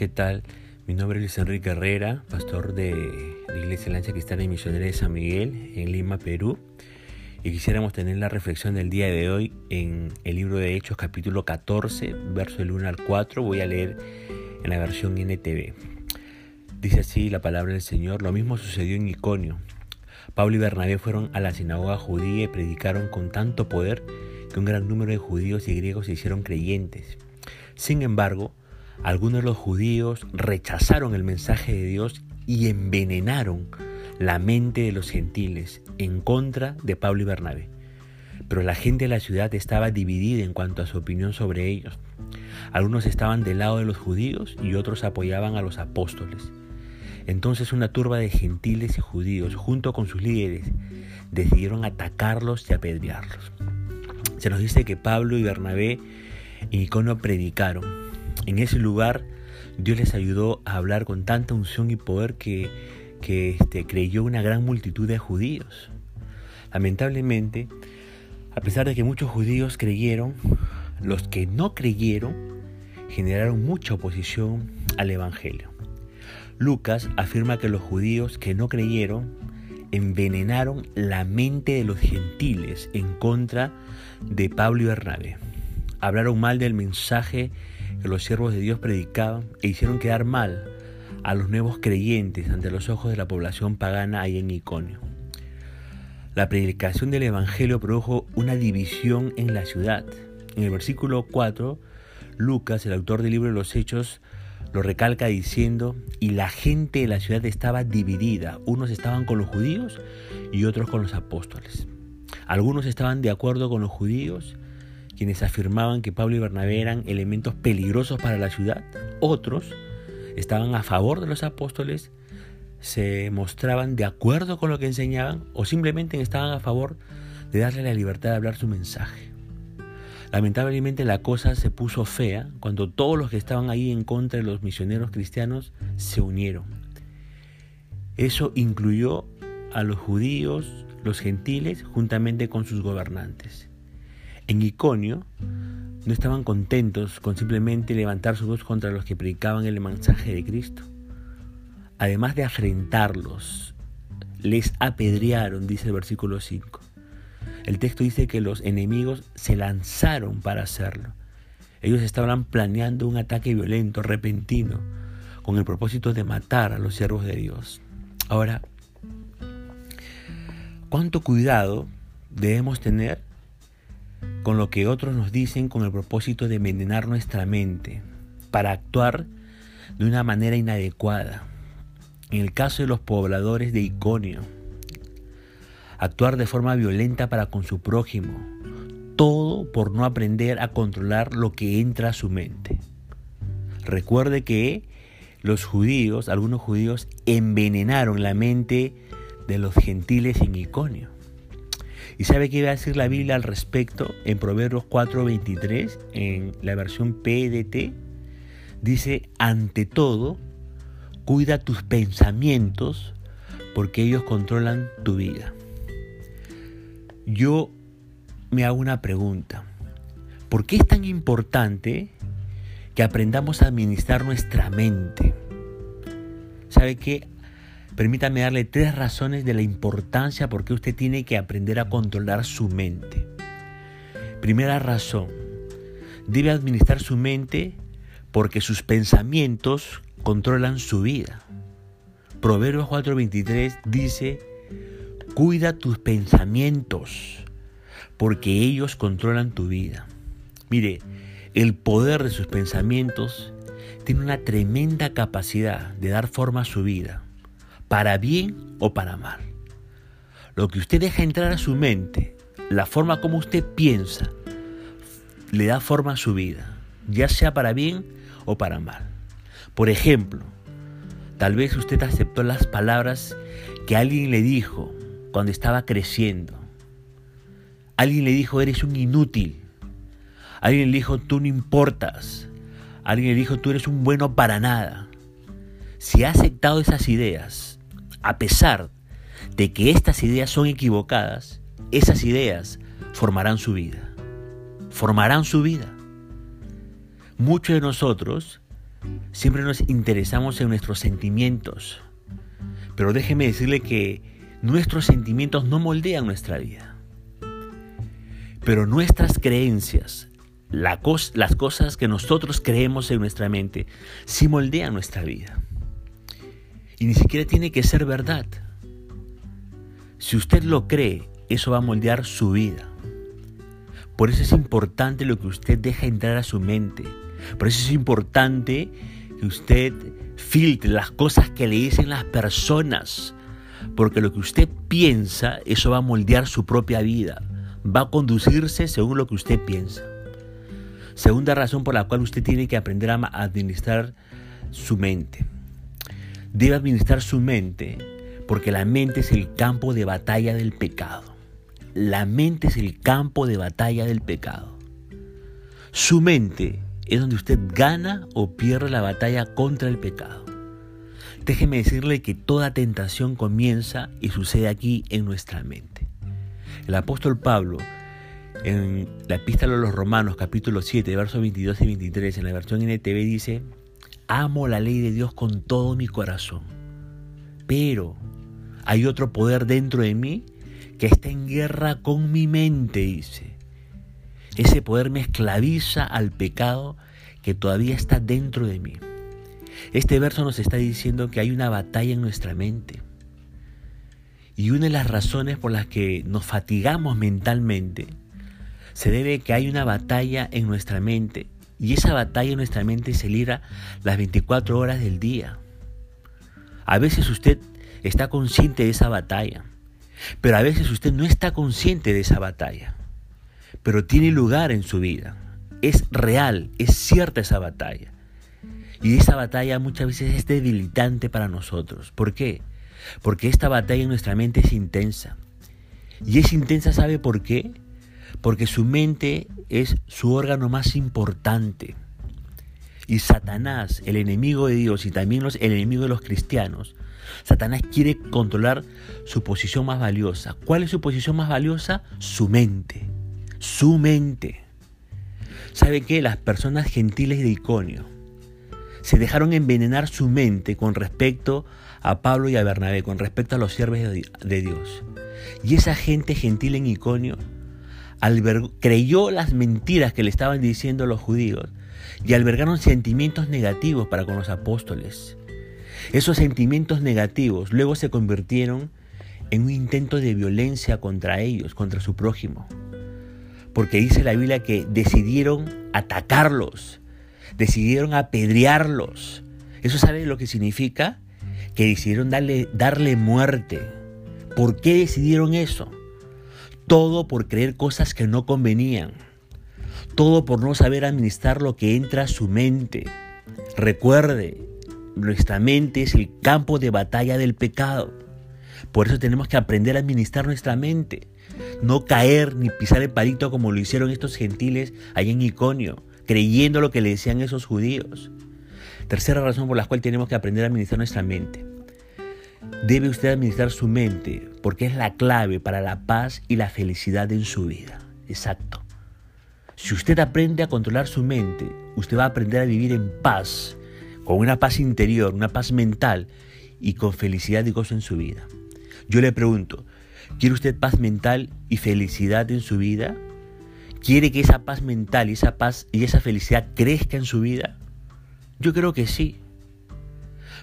¿qué tal? Mi nombre es Luis Enrique Herrera, pastor de la Iglesia Lancha Cristiana y Misionera de San Miguel en Lima, Perú. Y quisiéramos tener la reflexión del día de hoy en el libro de Hechos, capítulo 14, verso del 1 al 4. Voy a leer en la versión NTV. Dice así la palabra del Señor. Lo mismo sucedió en Iconio. Pablo y Bernabé fueron a la sinagoga judía y predicaron con tanto poder que un gran número de judíos y griegos se hicieron creyentes. Sin embargo, algunos de los judíos rechazaron el mensaje de Dios y envenenaron la mente de los gentiles en contra de Pablo y Bernabé. Pero la gente de la ciudad estaba dividida en cuanto a su opinión sobre ellos. Algunos estaban del lado de los judíos y otros apoyaban a los apóstoles. Entonces una turba de gentiles y judíos, junto con sus líderes, decidieron atacarlos y apedrearlos. Se nos dice que Pablo y Bernabé en Icono predicaron, en ese lugar Dios les ayudó a hablar con tanta unción y poder que, este, creyó una gran multitud de judíos. Lamentablemente, a pesar de que muchos judíos creyeron, los que no creyeron generaron mucha oposición al Evangelio. Lucas afirma que los judíos que no creyeron envenenaron la mente de los gentiles en contra de Pablo y Bernabé. Hablaron mal del mensaje que los siervos de Dios predicaban e hicieron quedar mal a los nuevos creyentes ante los ojos de la población pagana ahí en Iconio. La predicación del Evangelio produjo una división en la ciudad. En el versículo 4, Lucas, el autor del libro de los Hechos, lo recalca diciendo, y la gente de la ciudad estaba dividida. Unos estaban con los judíos y otros con los apóstoles. Algunos estaban de acuerdo con los judíos quienes afirmaban que Pablo y Bernabé eran elementos peligrosos para la ciudad. Otros estaban a favor de los apóstoles, se mostraban de acuerdo con lo que enseñaban o simplemente estaban a favor de darle la libertad de hablar su mensaje. Lamentablemente la cosa se puso fea cuando todos los que estaban ahí en contra de los misioneros cristianos se unieron. Eso incluyó a los judíos, los gentiles, juntamente con sus gobernantes. En Iconio no estaban contentos con simplemente levantar su voz contra los que predicaban el mensaje de Cristo. Además de afrentarlos, les apedrearon, dice el versículo 5. El texto dice que los enemigos se lanzaron para hacerlo. Ellos estaban planeando un ataque violento, repentino, con el propósito de matar a los siervos de Dios. Ahora, ¿cuánto cuidado debemos tener con lo que otros nos dicen con el propósito de envenenar nuestra mente para actuar de una manera inadecuada. En el caso de los pobladores de Iconio, actuar de forma violenta para con su prójimo, todo por no aprender a controlar lo que entra a su mente. Recuerde que los judíos, algunos judíos, envenenaron la mente de los gentiles en Iconio. ¿Y sabe qué va a decir la Biblia al respecto en Proverbios 4:23, en la versión PDT? Dice, ante todo, cuida tus pensamientos porque ellos controlan tu vida. Yo me hago una pregunta. ¿Por qué es tan importante que aprendamos a administrar nuestra mente? ¿Sabe qué? Permítame darle tres razones de la importancia por qué usted tiene que aprender a controlar su mente. Primera razón, debe administrar su mente porque sus pensamientos controlan su vida. Proverbios 4:23 dice, cuida tus pensamientos porque ellos controlan tu vida. Mire, el poder de sus pensamientos tiene una tremenda capacidad de dar forma a su vida para bien o para mal. Lo que usted deja entrar a su mente, la forma como usted piensa, le da forma a su vida, ya sea para bien o para mal. Por ejemplo, tal vez usted aceptó las palabras que alguien le dijo cuando estaba creciendo. Alguien le dijo, eres un inútil. Alguien le dijo, tú no importas. Alguien le dijo, tú eres un bueno para nada. Si ha aceptado esas ideas, a pesar de que estas ideas son equivocadas, esas ideas formarán su vida. Formarán su vida. Muchos de nosotros siempre nos interesamos en nuestros sentimientos. Pero déjeme decirle que nuestros sentimientos no moldean nuestra vida. Pero nuestras creencias, las cosas que nosotros creemos en nuestra mente, sí moldean nuestra vida. Y ni siquiera tiene que ser verdad. Si usted lo cree, eso va a moldear su vida. Por eso es importante lo que usted deja entrar a su mente. Por eso es importante que usted filtre las cosas que le dicen las personas. Porque lo que usted piensa, eso va a moldear su propia vida. Va a conducirse según lo que usted piensa. Segunda razón por la cual usted tiene que aprender a administrar su mente. Debe administrar su mente porque la mente es el campo de batalla del pecado. La mente es el campo de batalla del pecado. Su mente es donde usted gana o pierde la batalla contra el pecado. Déjeme decirle que toda tentación comienza y sucede aquí en nuestra mente. El apóstol Pablo, en la epístola a los Romanos, capítulo 7, versos 22 y 23, en la versión NTV dice, amo la ley de Dios con todo mi corazón, pero hay otro poder dentro de mí que está en guerra con mi mente, dice. Ese poder me esclaviza al pecado que todavía está dentro de mí. Este verso nos está diciendo que hay una batalla en nuestra mente. Y una de las razones por las que nos fatigamos mentalmente se debe a que hay una batalla en nuestra mente. Y esa batalla en nuestra mente se libra las 24 horas del día. A veces usted está consciente de esa batalla, pero a veces usted no está consciente de esa batalla, pero tiene lugar en su vida. Es real, es cierta esa batalla. Y esa batalla muchas veces es debilitante para nosotros. ¿Por qué? Porque esta batalla en nuestra mente es intensa. Y es intensa, ¿sabe por qué? Porque su mente es su órgano más importante. Y Satanás, el enemigo de Dios y también el enemigo de los cristianos, Satanás quiere controlar su posición más valiosa. ¿Cuál es su posición más valiosa? Su mente. Su mente. ¿Sabe qué? Las personas gentiles de Iconio se dejaron envenenar su mente con respecto a Pablo y a Bernabé, con respecto a los siervos de Dios. Y esa gente gentil en Iconio creyó las mentiras que le estaban diciendo los judíos y albergaron sentimientos negativos para con los apóstoles. Esos sentimientos negativos luego se convirtieron en un intento de violencia contra ellos, contra su prójimo. Porque dice la Biblia que decidieron atacarlos, decidieron apedrearlos. ¿Eso sabe lo que significa? Que decidieron darle, darle muerte. ¿Por qué decidieron eso? Todo por creer cosas que no convenían. Todo por no saber administrar lo que entra a su mente. Recuerde, nuestra mente es el campo de batalla del pecado. Por eso tenemos que aprender a administrar nuestra mente. No caer ni pisar el palito como lo hicieron estos gentiles allá en Iconio, creyendo lo que le decían esos judíos. Tercera razón por la cual tenemos que aprender a administrar nuestra mente. Debe usted administrar su mente porque es la clave para la paz y la felicidad en su vida. Exacto. Si usted aprende a controlar su mente, usted va a aprender a vivir en paz con una paz interior, una paz mental y con felicidad y gozo en su vida. Yo le pregunto, ¿quiere usted paz mental y felicidad en su vida? ¿Quiere que esa paz mental y esa paz y esa felicidad crezca en su vida? Yo creo que sí.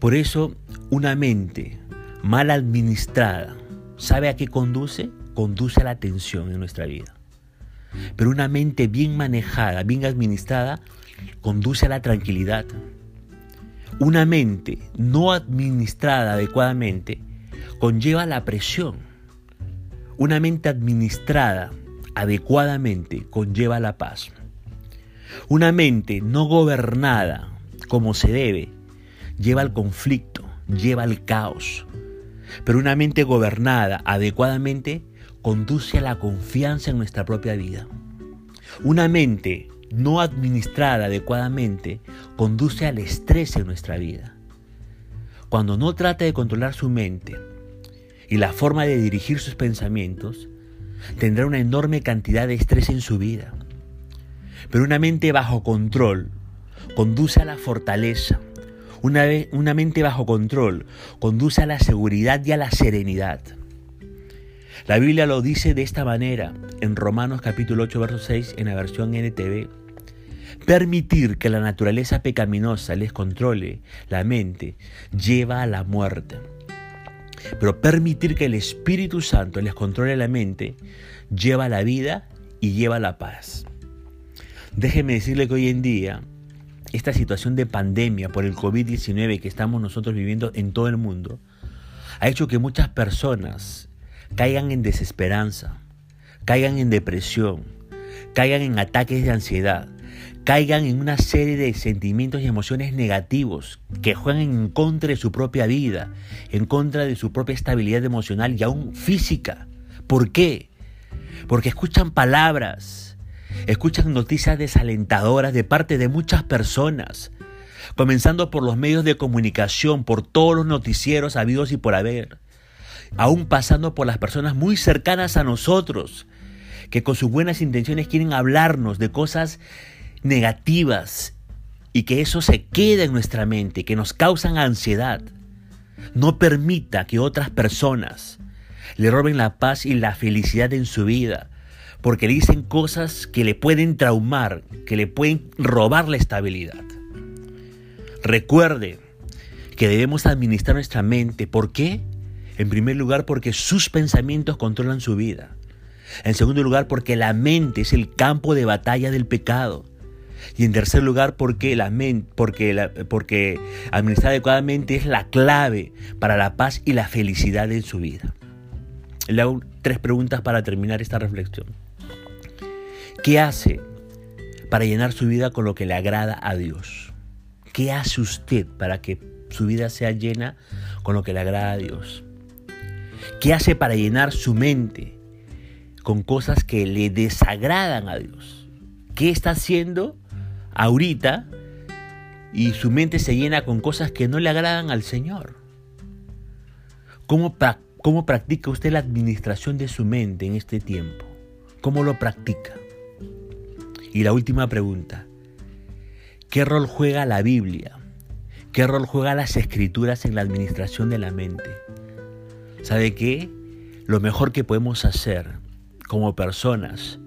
Por eso, una mente mal administrada, ¿sabe a qué conduce? Conduce a la tensión en nuestra vida. Pero una mente bien manejada, bien administrada, conduce a la tranquilidad, una mente no administrada adecuadamente conlleva la presión. Una mente administrada adecuadamente conlleva la paz. Una mente no gobernada como se debe lleva al conflicto, lleva al caos. Pero una mente gobernada adecuadamente conduce a la confianza en nuestra propia vida. Una mente no administrada adecuadamente conduce al estrés en nuestra vida. Cuando no trata de controlar su mente y la forma de dirigir sus pensamientos, tendrá una enorme cantidad de estrés en su vida. Pero una mente bajo control conduce a la fortaleza. Una, mente bajo control conduce a la seguridad y a la serenidad. La Biblia lo dice de esta manera en Romanos capítulo 8, verso 6 en la versión NTV. Permitir que la naturaleza pecaminosa les controle la mente lleva a la muerte. Pero permitir que el Espíritu Santo les controle la mente lleva a la vida y lleva a la paz. Déjeme decirle que hoy en día esta situación de pandemia por el COVID-19 que estamos nosotros viviendo en todo el mundo ha hecho que muchas personas caigan en desesperanza, caigan en depresión, caigan en ataques de ansiedad, caigan en una serie de sentimientos y emociones negativos que juegan en contra de su propia vida, en contra de su propia estabilidad emocional y aún física. ¿Por qué? Porque escuchan palabras, escuchan noticias desalentadoras de parte de muchas personas, comenzando por los medios de comunicación, por todos los noticieros habidos y por haber, aún pasando por las personas muy cercanas a nosotros, que con sus buenas intenciones quieren hablarnos de cosas negativas y que eso se quede en nuestra mente, que nos causan ansiedad. No permita que otras personas le roben la paz y la felicidad en su vida, porque le dicen cosas que le pueden traumar, que le pueden robar la estabilidad. Recuerde que debemos administrar nuestra mente. ¿Por qué? En primer lugar, porque sus pensamientos controlan su vida. En segundo lugar, porque la mente es el campo de batalla del pecado. Y en tercer lugar, porque, la mente, porque, porque administrar adecuadamente es la clave para la paz y la felicidad en su vida. Le hago tres preguntas para terminar esta reflexión. ¿Qué hace para llenar su vida con lo que le agrada a Dios? ¿Qué hace usted para que su vida sea llena con lo que le agrada a Dios? ¿Qué hace para llenar su mente con cosas que le desagradan a Dios? ¿Qué está haciendo ahorita y su mente se llena con cosas que no le agradan al Señor? ¿Cómo, cómo practica usted la administración de su mente en este tiempo? ¿Cómo lo practica? Y la última pregunta, ¿qué rol juega la Biblia? ¿Qué rol juega las escrituras en la administración de la mente? ¿Sabe qué? Lo mejor que podemos hacer como personas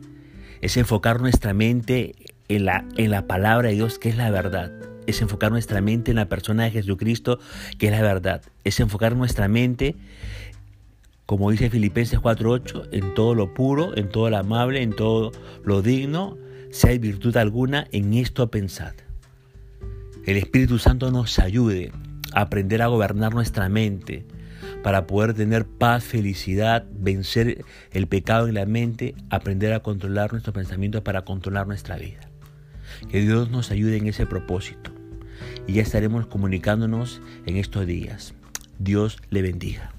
es enfocar nuestra mente en la, en la palabra de Dios, que es la verdad. Es enfocar nuestra mente en la persona de Jesucristo, que es la verdad. Es enfocar nuestra mente, como dice Filipenses 4.8, en todo lo puro, en todo lo amable, en todo lo digno, si hay virtud alguna, en esto pensad. El Espíritu Santo nos ayude a aprender a gobernar nuestra mente, para poder tener paz, felicidad, vencer el pecado en la mente, aprender a controlar nuestros pensamientos para controlar nuestra vida. Que Dios nos ayude en ese propósito. Y ya estaremos comunicándonos en estos días. Dios le bendiga.